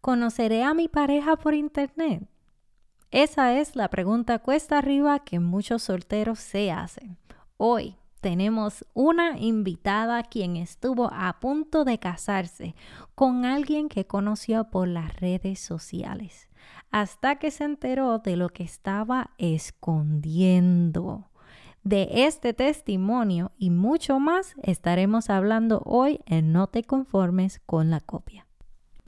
¿Conoceré a mi pareja por internet? Esa es la pregunta cuesta arriba que muchos solteros se hacen. Hoy tenemos una invitada quien estuvo a punto de casarse con alguien que conoció por las redes sociales, hasta que se enteró de lo que estaba escondiendo. De este testimonio y mucho más estaremos hablando hoy en No te conformes con la copia.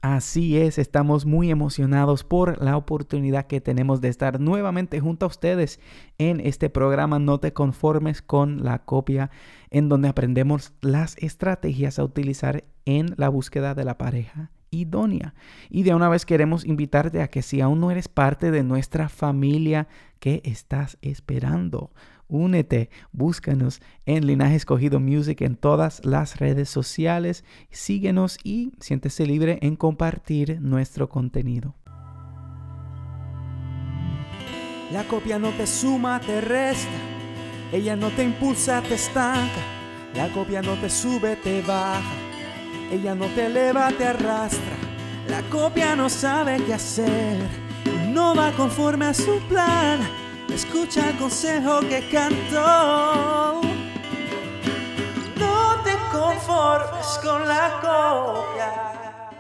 Así es, estamos muy emocionados por la oportunidad que tenemos de estar nuevamente junto a ustedes en este programa No te conformes con la copia, en donde aprendemos las estrategias a utilizar en la búsqueda de la pareja idónea. Y de una vez queremos invitarte a que si aún no eres parte de nuestra familia, ¿qué estás esperando? Únete, búscanos en Linaje Escogido Music en todas las redes sociales, síguenos y siéntese libre en compartir nuestro contenido. La copia no te suma, te resta. Ella no te impulsa, te estanca. La copia no te sube, te baja. Ella no te eleva, te arrastra. La copia no sabe qué hacer. No va conforme a su plan Escucha el consejo que cantó. No te conformes con la copia.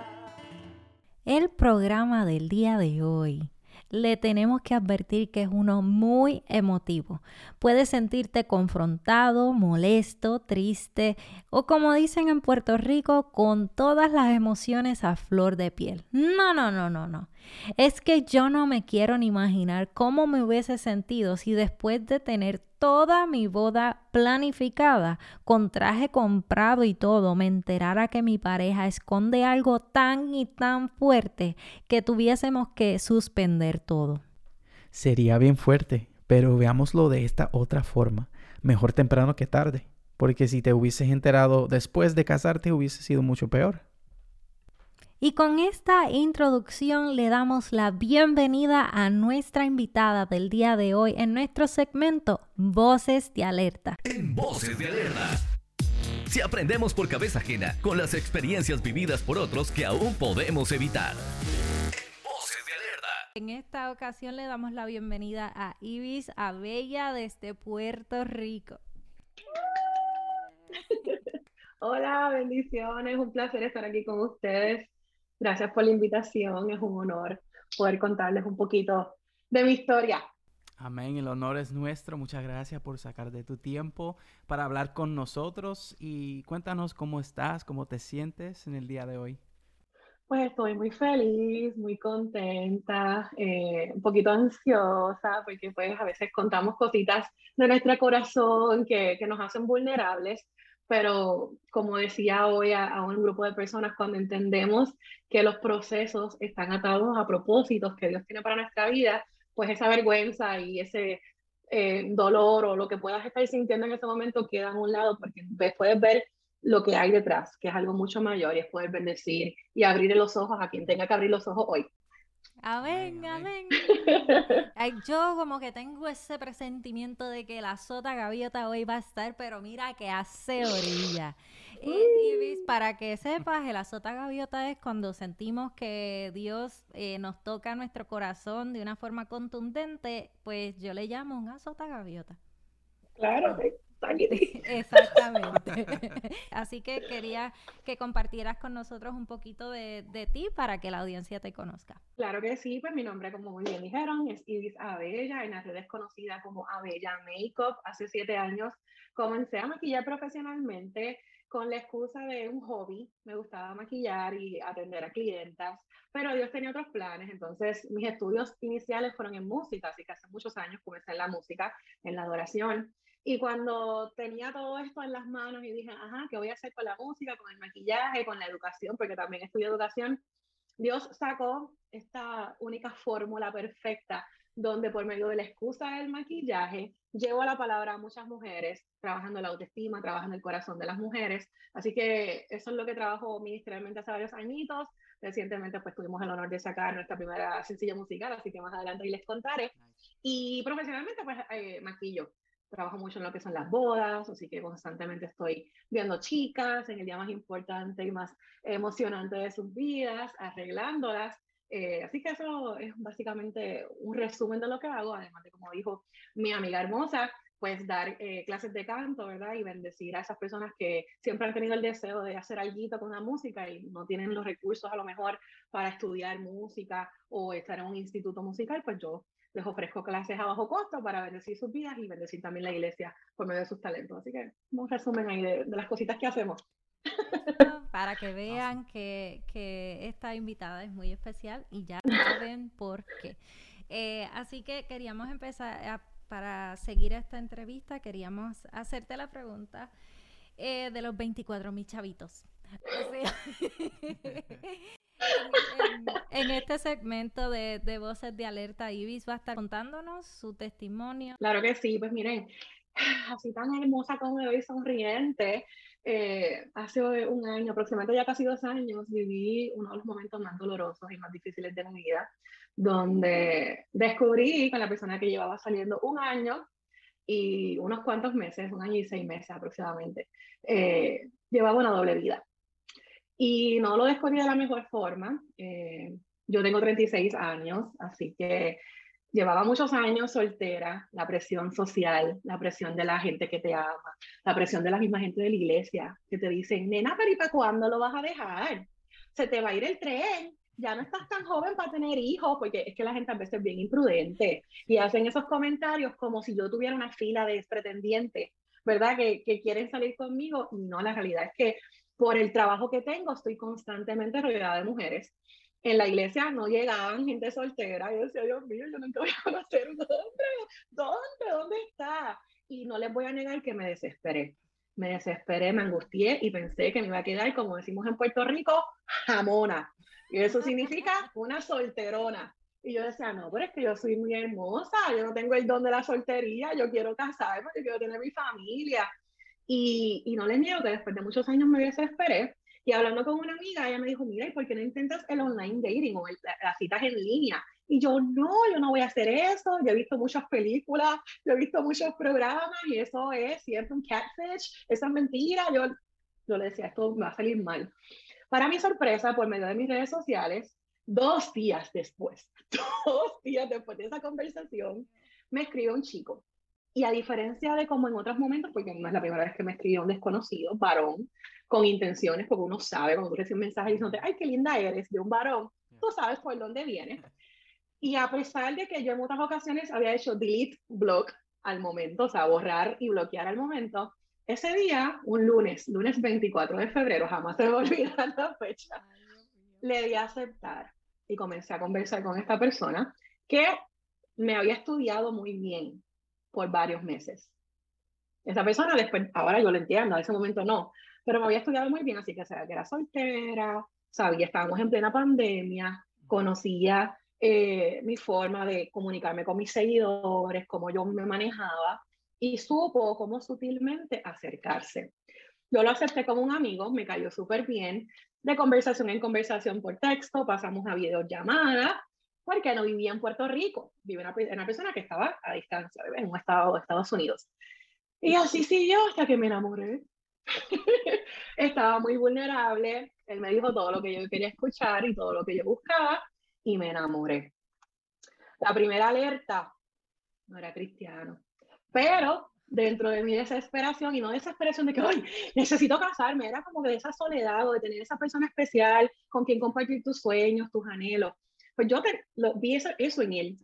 El programa del día de hoy le tenemos que advertir que es uno muy emotivo. Puedes sentirte confrontado, molesto, triste o como dicen en Puerto Rico, con todas las emociones a flor de piel. No, no, no, no, no. Es que yo no me quiero ni imaginar cómo me hubiese sentido si después de tener toda mi boda planificada, con traje comprado y todo, me enterara que mi pareja esconde algo tan y tan fuerte que tuviésemos que suspender todo. Sería bien fuerte, pero veámoslo de esta otra forma. Mejor temprano que tarde, porque si te hubieses enterado después de casarte hubiese sido mucho peor. Y con esta introducción le damos la bienvenida a nuestra invitada del día de hoy en nuestro segmento Voces de Alerta. En Voces de Alerta. Si aprendemos por cabeza ajena con las experiencias vividas por otros que aún podemos evitar. Voces de Alerta. En esta ocasión le damos la bienvenida a Ibis Abella desde Puerto Rico. Hola, bendiciones, un placer estar aquí con ustedes. Gracias por la invitación, es un honor poder contarles un poquito de mi historia. Amén, el honor es nuestro. Muchas gracias por sacar de tu tiempo para hablar con nosotros y cuéntanos cómo estás, cómo te sientes en el día de hoy. Pues estoy muy feliz, muy contenta, eh, un poquito ansiosa, porque pues a veces contamos cositas de nuestro corazón que, que nos hacen vulnerables, pero como decía hoy a, un grupo de personas, cuando entendemos que los procesos están atados a propósitos que Dios tiene para nuestra vida, pues esa vergüenza y ese eh, dolor o lo que puedas estar sintiendo en ese momento queda a un lado porque puedes ver lo que hay detrás, que es algo mucho mayor y es poder bendecir y abrir los ojos a quien tenga que abrir los ojos hoy. Amén, amén. Yo como que tengo ese presentimiento de que la sota gaviota hoy va a estar, pero mira que hace orilla. Y, para que sepas, la sota gaviota es cuando sentimos que Dios eh, nos toca nuestro corazón de una forma contundente, pues yo le llamo una sota gaviota. Claro, Exactamente. Así que quería que compartieras con nosotros un poquito de, de, ti para que la audiencia te conozca. Claro que sí, pues mi nombre, como muy bien dijeron, es Iris Abella, en las redes conocida como Abella Makeup. Hace siete años comencé a maquillar profesionalmente con la excusa de un hobby. Me gustaba maquillar y atender a clientas, pero Dios tenía otros planes. Entonces, mis estudios iniciales fueron en música, así que hace muchos años comencé en la música, en la adoración. Y cuando tenía todo esto en las manos y dije, ajá, ¿qué voy a hacer con la música, con el maquillaje, con la educación? Porque también estudio educación. Dios sacó esta única fórmula perfecta donde por medio de la excusa del maquillaje llevo la palabra a muchas mujeres, trabajando la autoestima, trabajando el corazón de las mujeres. Así que eso es lo que trabajo ministerialmente hace varios añitos. Recientemente pues tuvimos el honor de sacar nuestra primera sencilla musical, así que más adelante les contaré. Y profesionalmente pues eh, maquillo trabajo mucho en lo que son las bodas, así que constantemente estoy viendo chicas en el día más importante y más emocionante de sus vidas, arreglándolas. Eh, así que eso es básicamente un resumen de lo que hago, además de, como dijo mi amiga hermosa, pues dar eh, clases de canto, ¿verdad? Y bendecir a esas personas que siempre han tenido el deseo de hacer algo con la música y no tienen los recursos a lo mejor para estudiar música o estar en un instituto musical, pues yo les ofrezco clases a bajo costo para bendecir sus vidas y bendecir también la iglesia por medio de sus talentos. Así que un resumen ahí de, las cositas que hacemos. Para que vean que, que, esta invitada es muy especial y ya saben por qué. Eh, así que queríamos empezar, para seguir esta entrevista, queríamos hacerte la pregunta eh, de los 24 mil chavitos. en, este segmento de, Voces de Alerta, Ibis va a estar contándonos su testimonio. Claro que sí, pues miren, así tan hermosa como me veo sonriente. Eh, hace un año, aproximadamente ya casi dos años, viví uno de los momentos más dolorosos y más difíciles de mi vida, donde descubrí con la persona que llevaba saliendo un año y unos cuantos meses, un año y seis meses aproximadamente, eh, llevaba una doble vida. Y no lo descubrí de la mejor forma. Eh, yo tengo 36 años, así que llevaba muchos años soltera, la presión social, la presión de la gente que te ama, la presión de la misma gente de la iglesia, que te dicen, nena, pero ¿y para cuándo lo vas a dejar? Se te va a ir el tren, ya no estás tan joven para tener hijos, porque es que la gente a veces es bien imprudente y hacen esos comentarios como si yo tuviera una fila de pretendientes, ¿verdad? Que, que quieren salir conmigo no, la realidad es que por el trabajo que tengo, estoy constantemente rodeada de mujeres. En la iglesia no llegaban gente soltera. Yo decía, Dios mío, yo nunca voy a conocer hombre. ¿Dónde? ¿Dónde está? Y no les voy a negar que me desesperé. Me desesperé, me angustié y pensé que me iba a quedar, como decimos en Puerto Rico, jamona. Y eso significa una solterona. Y yo decía, no, pero es que yo soy muy hermosa, yo no tengo el don de la soltería, yo quiero casarme, yo quiero tener mi familia. Y, y no les niego que después de muchos años me desesperé. Y hablando con una amiga, ella me dijo, mira, ¿y por qué no intentas el online dating o las citas en línea? Y yo, no, yo no voy a hacer eso. Yo he visto muchas películas, yo he visto muchos programas y eso es siempre un catfish, eso es mentira. Yo, yo le decía, esto me va a salir mal. Para mi sorpresa, por medio de mis redes sociales, dos días después, dos días después de esa conversación, me escribe un chico y a diferencia de como en otros momentos, porque no es la primera vez que me escribió un desconocido, varón, con intenciones, porque uno sabe cuando tú recibes un mensaje diciendo, ay, qué linda eres, de un varón, tú sabes por dónde viene. Y a pesar de que yo en otras ocasiones había hecho delete, block al momento, o sea, borrar y bloquear al momento, ese día, un lunes, lunes 24 de febrero, jamás se me olvida la fecha, le di a aceptar y comencé a conversar con esta persona que me había estudiado muy bien, por varios meses. Esa persona después, ahora yo lo entiendo, en ese momento no, pero me había estudiado muy bien, así que sabía que era soltera, sabía, estábamos en plena pandemia, conocía eh, mi forma de comunicarme con mis seguidores, cómo yo me manejaba y supo cómo sutilmente acercarse. Yo lo acepté como un amigo, me cayó súper bien, de conversación en conversación por texto, pasamos a videollamada porque no vivía en Puerto Rico, vive una, una persona que estaba a distancia, en un estado de Estados Unidos. Y así siguió hasta que me enamoré. estaba muy vulnerable, él me dijo todo lo que yo quería escuchar y todo lo que yo buscaba y me enamoré. La primera alerta no era cristiano, pero dentro de mi desesperación y no desesperación de que hoy necesito casarme, era como de esa soledad o de tener esa persona especial con quien compartir tus sueños, tus anhelos. Pues yo vi eso, eso, en él.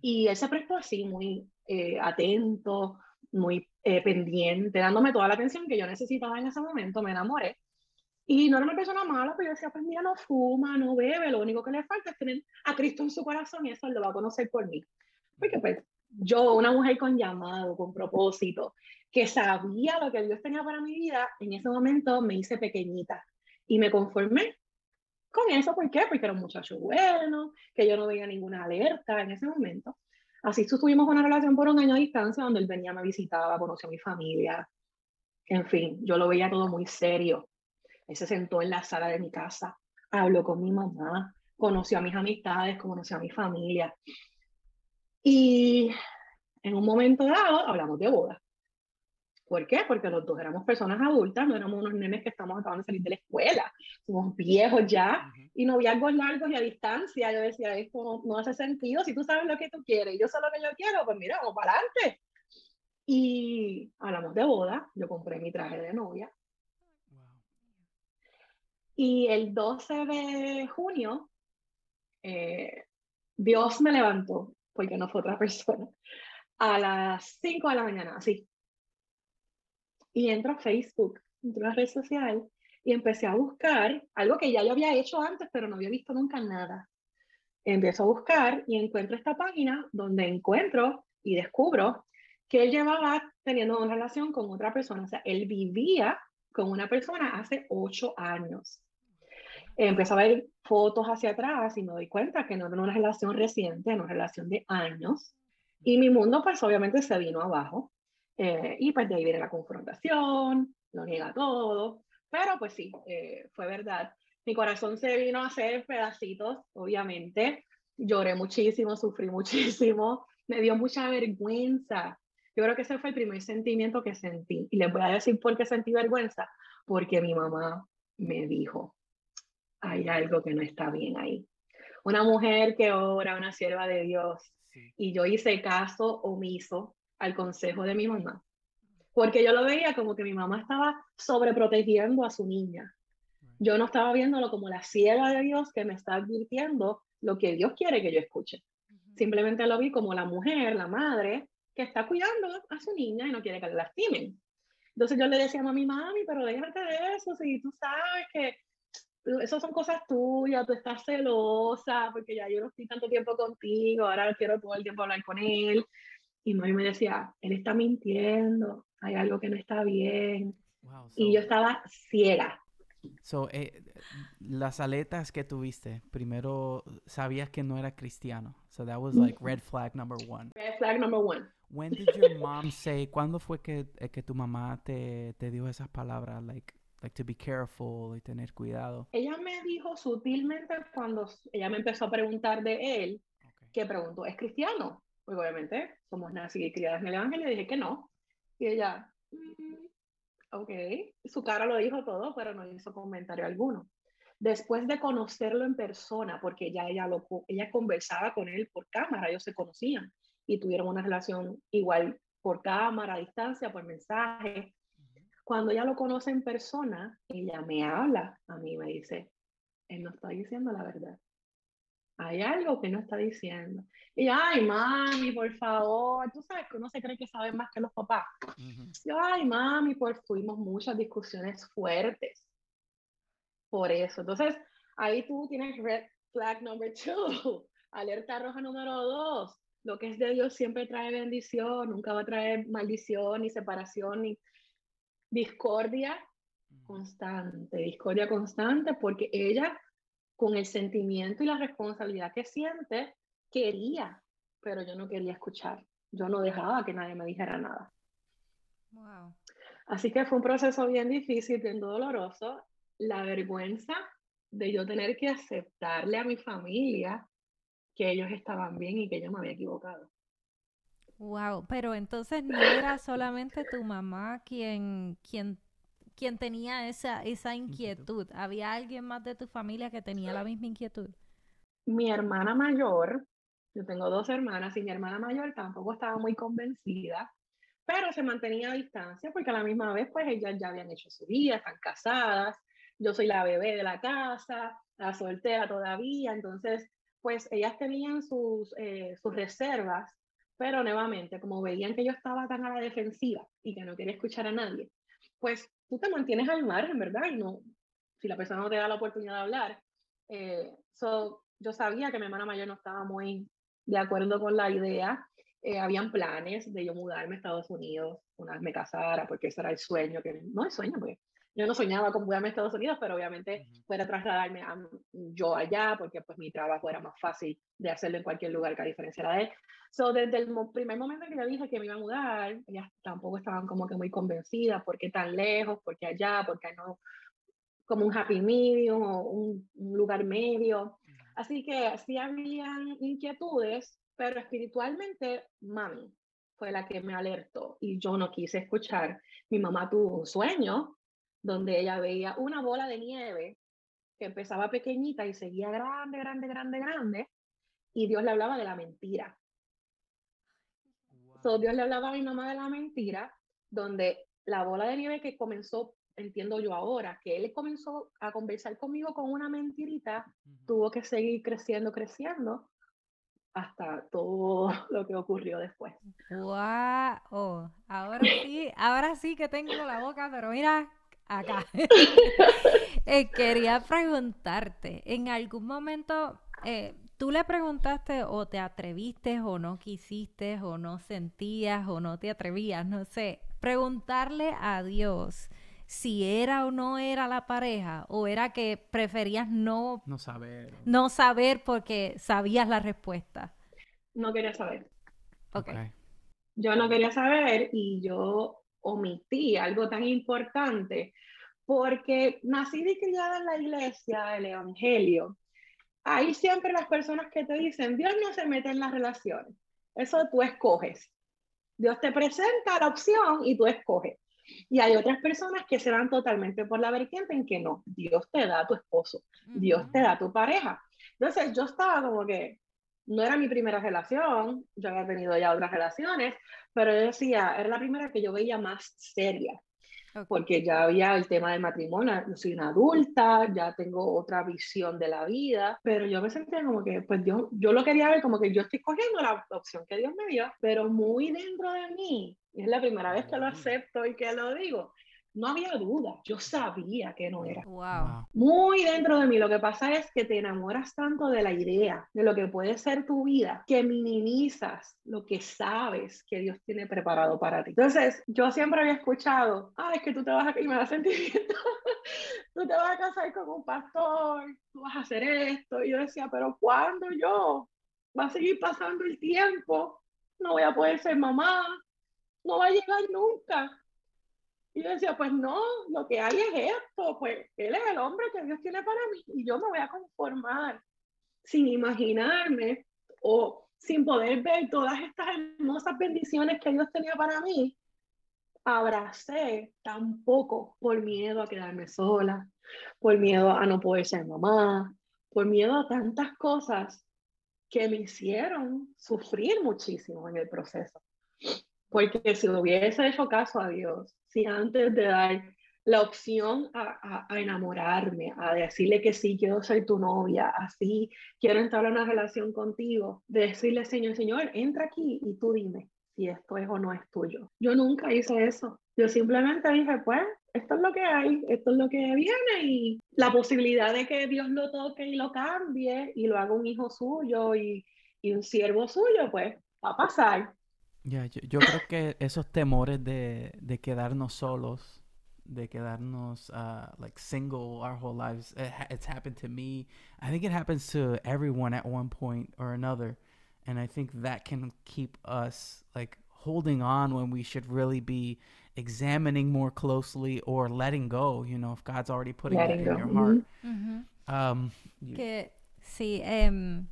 Y él se prestó así, muy eh, atento, muy eh, pendiente, dándome toda la atención que yo necesitaba en ese momento. Me enamoré. Y no era una persona mala, pero yo decía, pues mira, no fuma, no bebe, lo único que le falta es tener a Cristo en su corazón y eso él lo va a conocer por mí. Porque pues yo, una mujer con llamado, con propósito, que sabía lo que Dios tenía para mi vida, en ese momento me hice pequeñita y me conformé con eso. ¿Por qué? Porque era un muchacho bueno, que yo no veía ninguna alerta en ese momento. Así tuvimos una relación por un año a distancia donde él venía, me visitaba, conoció a mi familia. En fin, yo lo veía todo muy serio. Él se sentó en la sala de mi casa, habló con mi mamá, conoció a mis amistades, conoció a mi familia. Y en un momento dado hablamos de boda. ¿Por qué? Porque los dos éramos personas adultas, no éramos unos nenes que estamos acabando de salir de la escuela, somos viejos ya, y noviazgos largos y a distancia. Yo decía, esto no, no, hace sentido, si tú sabes lo que tú quieres y yo sé lo que yo quiero, pues mira, vamos para adelante. Y hablamos de boda, yo compré mi traje de novia. Y el 12 de junio, eh, Dios me levantó, porque no fue otra persona, a las 5 de la mañana, así. Y entro a Facebook, entro a la red social y empecé a buscar algo que ya yo había hecho antes, pero no había visto nunca nada. Empiezo a buscar y encuentro esta página donde encuentro y descubro que él llevaba teniendo una relación con otra persona. O sea, él vivía con una persona hace ocho años. Empecé a ver fotos hacia atrás y me doy cuenta que no era una relación reciente, era una relación de años. Y mi mundo, pues obviamente se vino abajo. Eh, y pues de ahí viene la confrontación, lo niega todo. Pero pues sí, eh, fue verdad. Mi corazón se vino a hacer pedacitos, obviamente. Lloré muchísimo, sufrí muchísimo, me dio mucha vergüenza yo creo que ese fue el primer sentimiento que sentí. Y les voy a decir por qué sentí vergüenza. Porque mi mamá me dijo, hay algo que no está bien ahí. Una mujer que ora, una sierva de Dios. Y yo hice caso omiso al consejo de mi mamá. Porque yo lo veía como que mi mamá estaba sobreprotegiendo a su niña. Yo no estaba viéndolo como la sierva de Dios que me está advirtiendo lo que Dios quiere que yo escuche. Simplemente lo vi como la mujer, la madre, que está cuidando a su niña y no quiere que la lastimen. Entonces yo le decía a mi mami, pero déjate de eso, si tú sabes que eso son cosas tuyas, tú estás celosa, porque ya yo no estoy tanto tiempo contigo, ahora quiero todo el tiempo hablar con él. Y mami me decía, él está mintiendo, hay algo que no está bien. y yo estaba ciega. So, eh, las aletas que tuviste, primero sabías que no era cristiano. So that was like red flag number one. Red flag number one. When did your mom say, ¿cuándo fue que, eh, que tu mamá te, te dio esas palabras, like, like to be careful y tener cuidado? Ella me dijo sutilmente cuando ella me empezó a preguntar de él, que preguntó, ¿es cristiano? Obviamente somos nacidas y criadas en el evangelio, y dije que no. Y ella, mm, ok, su cara lo dijo todo, pero no hizo comentario alguno. Después de conocerlo en persona, porque ya ella, lo, ella conversaba con él por cámara, ellos se conocían y tuvieron una relación igual por cámara, a distancia, por mensaje. Cuando ella lo conoce en persona, ella me habla a mí, me dice, él no está diciendo la verdad. Hay algo que no está diciendo. Y ay, mami, por favor, tú sabes que uno se cree que sabe más que los papás. Yo, ay, mami, pues tuvimos muchas discusiones fuertes por eso. Entonces, ahí tú tienes red flag number two, alerta roja número dos lo que es de Dios siempre trae bendición, nunca va a traer maldición, ni separación, ni discordia constante, discordia constante, porque ella, con el sentimiento y la responsabilidad que siente, quería, pero yo no quería escuchar. Yo no dejaba que nadie me dijera nada. Wow. Así que fue un proceso bien difícil, bien doloroso. La vergüenza de yo tener que aceptarle a mi familia que ellos estaban bien y que yo me había equivocado. Wow, pero entonces no era solamente tu mamá quien, quien, quien tenía esa, esa inquietud. ¿Había alguien más de tu familia que tenía la misma inquietud? Mi hermana mayor, yo tengo dos hermanas y mi hermana mayor tampoco estaba muy convencida, pero se mantenía a distancia porque a la misma vez pues ellas ya habían hecho su vida, están casadas, yo soy la bebé de la casa, la soltera todavía, entonces pues ellas tenían sus, eh, sus reservas, pero nuevamente, como veían que yo estaba tan a la defensiva y que no quería escuchar a nadie, pues tú te mantienes al margen, ¿verdad? Y no, si la persona no te da la oportunidad de hablar. Eh, so, yo sabía que mi hermana mayor no estaba muy de acuerdo con la idea. Eh, habían planes de yo mudarme a Estados Unidos, una vez me casara, porque ese era el sueño, que no es sueño, porque yo no soñaba con mudarme a Estados Unidos, pero obviamente fuera trasladarme a, yo allá, porque pues mi trabajo era más fácil de hacerlo en cualquier lugar que a diferencia de él. So, desde el primer momento que le dije que me iba a mudar, ellas tampoco estaban como que muy convencidas, ¿por qué tan lejos? ¿Por qué allá? ¿Por qué no? Como un happy medium o un, un lugar medio. Así que sí habían inquietudes, pero espiritualmente, mami, fue la que me alertó y yo no quise escuchar. Mi mamá tuvo un sueño donde ella veía una bola de nieve que empezaba pequeñita y seguía grande, grande, grande, grande, y Dios le hablaba de la mentira. Dios le hablaba a mi mamá de la mentira, donde la bola de nieve que comenzó, entiendo yo ahora, que él comenzó a conversar conmigo con una mentirita, tuvo que seguir creciendo, creciendo, hasta todo lo que ocurrió después. ¡Wow! Ahora sí, ahora sí que tengo la boca, pero mira, acá. Eh, quería preguntarte, ¿en algún momento eh, tú le preguntaste o te atreviste o no quisiste o no sentías o no te atrevías, no sé, preguntarle a Dios si era o no era la pareja o era que preferías no, no saber. No saber porque sabías la respuesta. No quería saber. Ok. Yo no quería saber y yo omití algo tan importante porque nací y criada en la iglesia, el evangelio. Ahí siempre las personas que te dicen, Dios no se mete en las relaciones. Eso tú escoges. Dios te presenta la opción y tú escoges. Y hay otras personas que se van totalmente por la vertiente en que no, Dios te da a tu esposo, Dios te da a tu pareja. Entonces yo estaba como que, no era mi primera relación, yo había tenido ya otras relaciones, pero yo decía, era la primera que yo veía más seria, porque ya había el tema del matrimonio, yo soy una adulta, ya tengo otra visión de la vida, pero yo me sentía como que, pues Dios, yo lo quería ver como que yo estoy cogiendo la opción que Dios me dio, pero muy dentro de mí, y es la primera vez que lo acepto y que lo digo, no había duda, yo sabía que no era. Wow. Muy dentro de mí, lo que pasa es que te enamoras tanto de la idea, de lo que puede ser tu vida, que minimizas lo que sabes que Dios tiene preparado para ti. Entonces, yo siempre había escuchado, ah, es que tú te vas a, y me da sentimiento, tú te vas a casar con un pastor, tú vas a hacer esto, y yo decía, pero ¿cuándo yo? Va a seguir pasando el tiempo, no voy a poder ser mamá, no va a llegar nunca. Y yo decía, pues no, lo que hay es esto, pues él es el hombre que Dios tiene para mí y yo me voy a conformar sin imaginarme o sin poder ver todas estas hermosas bendiciones que Dios tenía para mí. Abracé tampoco por miedo a quedarme sola, por miedo a no poder ser mamá, por miedo a tantas cosas que me hicieron sufrir muchísimo en el proceso. Porque si hubiese hecho caso a Dios, si antes de dar la opción a, a, enamorarme, a decirle que sí, quiero ser tu novia, así quiero entrar en una relación contigo, de decirle, Señor, Señor, entra aquí y tú dime si esto es o no es tuyo. Yo nunca hice eso. Yo simplemente dije, pues, esto es lo que hay, esto es lo que viene y la posibilidad de que Dios lo toque y lo cambie y lo haga un hijo suyo y, y un siervo suyo, pues va a pasar. Ya, yo, yo, creo que esos temores de, de quedarnos solos, de quedarnos uh, like single our whole lives, it, it's happened to me. I think it happens to everyone at one point or another, and I think that can keep us like holding on when we should really be examining more closely or letting go. You know, if God's already putting letting that in go. your heart. Mm -hmm. um, que sí, um,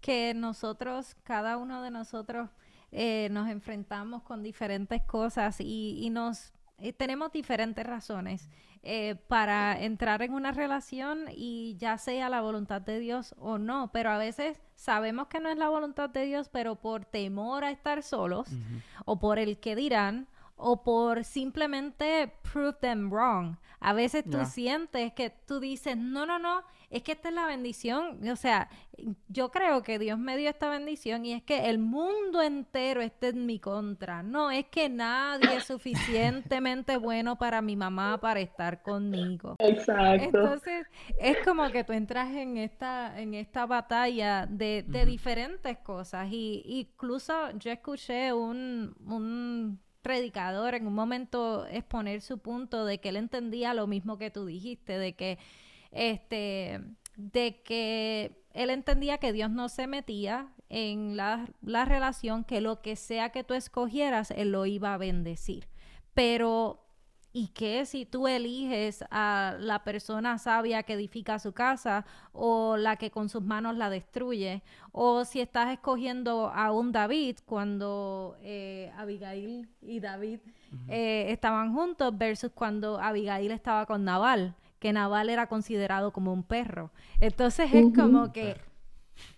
que nosotros, cada uno de nosotros eh, nos enfrentamos con diferentes cosas y, nos eh, tenemos diferentes razones eh, para entrar en una relación y ya sea la voluntad de Dios o no, pero a veces sabemos que no es la voluntad de Dios, pero por temor a estar solos o por el que dirán o por simplemente prove them wrong. A veces tú sientes que tú dices, no, no, no, es que esta es la bendición. O sea, yo creo que Dios me dio esta bendición y es que el mundo entero esté en mi contra. No, es que nadie es suficientemente bueno para mi mamá para estar conmigo. Exacto. Entonces, es como que tú entras en esta, en esta batalla de, de diferentes cosas. Y incluso yo escuché un, un predicador en un momento exponer su punto de que él entendía lo mismo que tú dijiste, de que este, de que él entendía que Dios no se metía en la, la relación, que lo que sea que tú escogieras, Él lo iba a bendecir. Pero y que si tú eliges a la persona sabia que edifica su casa o la que con sus manos la destruye, o si estás escogiendo a un David cuando eh, Abigail y David eh, estaban juntos versus cuando Abigail estaba con Naval, que Naval era considerado como un perro. Entonces es como que...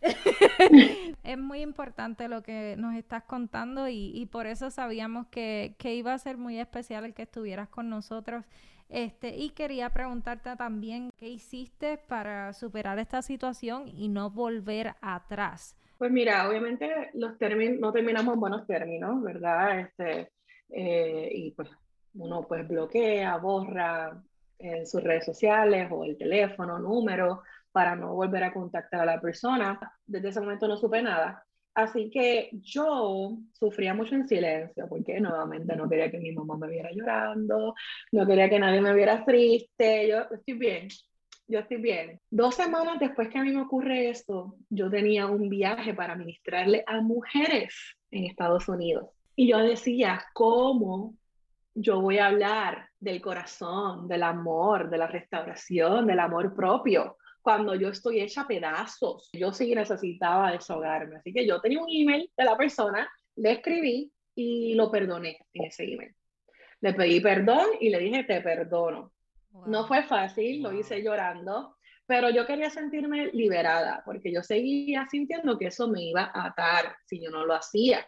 es muy importante lo que nos estás contando y, por eso sabíamos que, iba a ser muy especial el que estuvieras con nosotros. Este, y quería preguntarte también qué hiciste para superar esta situación y no volver atrás. Pues mira, obviamente los términos, no terminamos en buenos términos, ¿verdad? Este, eh, y pues uno pues bloquea, borra en sus redes sociales o el teléfono, número, para no volver a contactar a la persona. Desde ese momento no supe nada. Así que yo sufría mucho en silencio, porque nuevamente no quería que mi mamá me viera llorando, no quería que nadie me viera triste, yo estoy bien, yo estoy bien. Dos semanas después que a mí me ocurre esto, yo tenía un viaje para ministrarle a mujeres en Estados Unidos. Y yo decía, ¿cómo yo voy a hablar del corazón, del amor, de la restauración, del amor propio? cuando yo estoy hecha pedazos. Yo sí necesitaba desahogarme. Así que yo tenía un email de la persona, le escribí y lo perdoné en ese email. Le pedí perdón y le dije, te perdono. No fue fácil, lo hice llorando, pero yo quería sentirme liberada porque yo seguía sintiendo que eso me iba a atar si yo no lo hacía.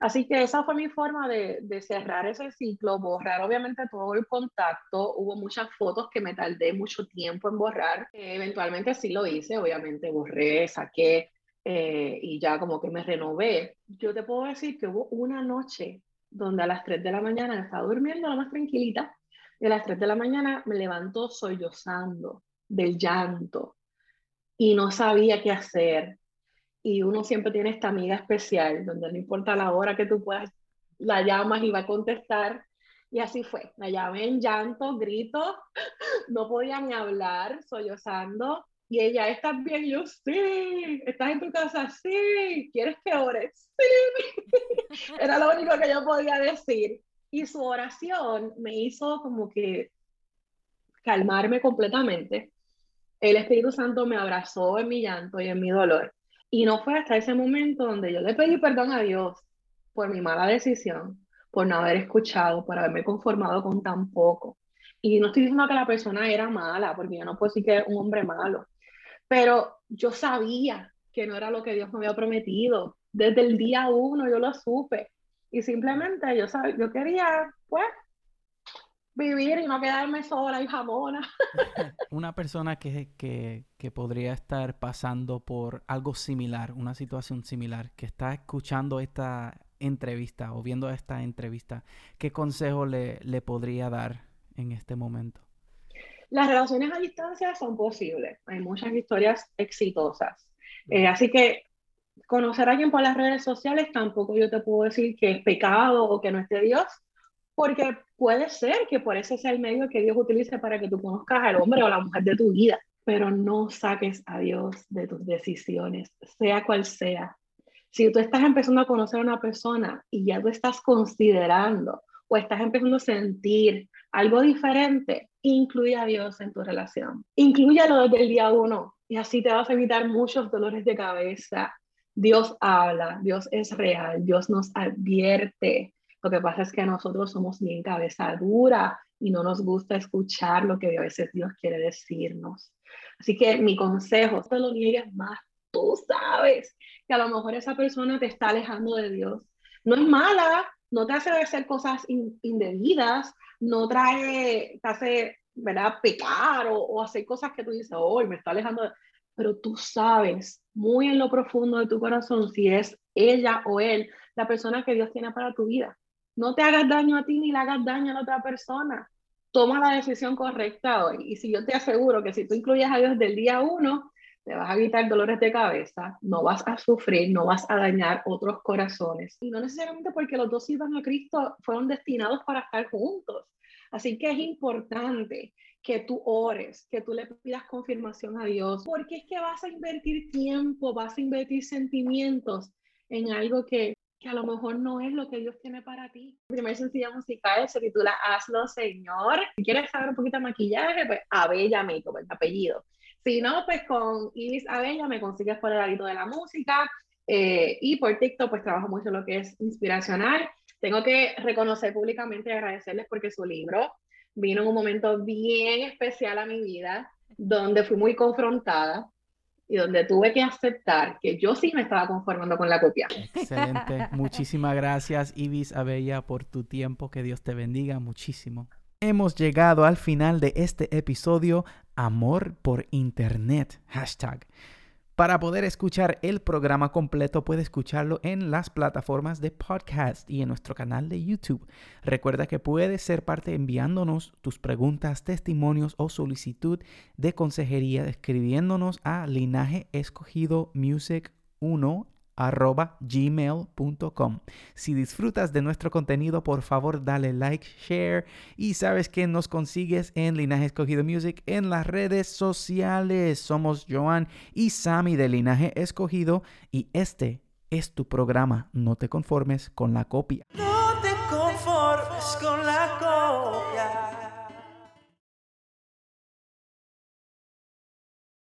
Así que esa fue mi forma de, cerrar ese ciclo, borrar obviamente todo el contacto. Hubo muchas fotos que me tardé mucho tiempo en borrar. eventualmente sí lo hice, obviamente borré, saqué eh, y ya como que me renové. Yo te puedo decir que hubo una noche donde a las 3 de la mañana estaba durmiendo la más tranquilita y a las 3 de la mañana me levantó sollozando del llanto y no sabía qué hacer y uno siempre tiene esta amiga especial, donde no importa la hora que tú puedas, la llamas y va a contestar. Y así fue. La llamé en llanto, grito, no podía ni hablar, sollozando. Y ella, ¿estás bien? yo, sí. ¿Estás en tu casa? Sí. ¿Quieres que ores? Sí. Era lo único que yo podía decir. Y su oración me hizo como que calmarme completamente. El Espíritu Santo me abrazó en mi llanto y en mi dolor. Y no fue hasta ese momento donde yo le pedí perdón a Dios por mi mala decisión, por no haber escuchado, por haberme conformado con tan poco. Y no estoy diciendo que la persona era mala, porque yo no puedo decir que era un hombre malo, pero yo sabía que no era lo que Dios me había prometido. Desde el día uno yo lo supe. Y simplemente yo, yo quería, pues, vivir y no quedarme sola y jamona. una persona que, que, que, podría estar pasando por algo similar, una situación similar, que está escuchando esta entrevista o viendo esta entrevista, ¿qué consejo le, le podría dar en este momento? Las relaciones a distancia son posibles. Hay muchas historias exitosas. Eh, así que conocer a alguien por las redes sociales tampoco yo te puedo decir que es pecado o que no esté Dios, porque puede ser que por ese sea el medio que Dios utilice para que tú conozcas al hombre o la mujer de tu vida, pero no saques a Dios de tus decisiones, sea cual sea. Si tú estás empezando a conocer a una persona y ya tú estás considerando o estás empezando a sentir algo diferente, incluye a Dios en tu relación. Inclúyalo desde el día uno y así te vas a evitar muchos dolores de cabeza. Dios habla, Dios es real, Dios nos advierte, lo que pasa es que nosotros somos bien cabeza dura y no nos gusta escuchar lo que a veces Dios quiere decirnos. Así que mi consejo, no te lo niegues más. Tú sabes que a lo mejor esa persona te está alejando de Dios. No es mala, no te hace hacer cosas indebidas, no trae, te hace, ¿verdad?, pecar o, hacer cosas que tú dices, hoy me está alejando de pero tú sabes muy en lo profundo de tu corazón si es ella o él la persona que Dios tiene para tu vida. No te hagas daño a ti ni le hagas daño a la otra persona. Toma la decisión correcta hoy. Y si yo te aseguro que si tú incluyes a Dios del día uno, te vas a evitar dolores de cabeza, no vas a sufrir, no vas a dañar otros corazones. Y no necesariamente porque los dos iban a Cristo fueron destinados para estar juntos. Así que es importante que tú ores, que tú le pidas confirmación a Dios, porque es que vas a invertir tiempo, vas a invertir sentimientos en algo que que a lo mejor no es lo que Dios tiene para ti. El primer sencillo musical se titula Hazlo Señor. Si quieres saber un poquito de maquillaje, pues Abella Makeup, el apellido. Si no, pues con Ibis Abella me consigues por el hábito de la música. Eh, y por TikTok, pues trabajo mucho lo que es inspiracional. Tengo que reconocer públicamente y agradecerles porque su libro vino en un momento bien especial a mi vida, donde fui muy confrontada y donde tuve que aceptar que yo sí me estaba conformando con la copia. Excelente. Muchísimas gracias, Ibis Abella, por tu tiempo. Que Dios te bendiga muchísimo. Hemos llegado al final de este episodio Amor por Internet. Hashtag. Para poder escuchar el programa completo, puede escucharlo en las plataformas de podcast y en nuestro canal de YouTube. Recuerda que puedes ser parte enviándonos tus preguntas, testimonios o solicitud de consejería escribiéndonos a linaje escogido music 1 arroba gmail.com. Si disfrutas de nuestro contenido, por favor dale like, share y sabes que nos consigues en Linaje Escogido Music en las redes sociales. Somos Joan y Sammy de Linaje Escogido y este es tu programa. No te conformes con la copia. No te conformes con la copia.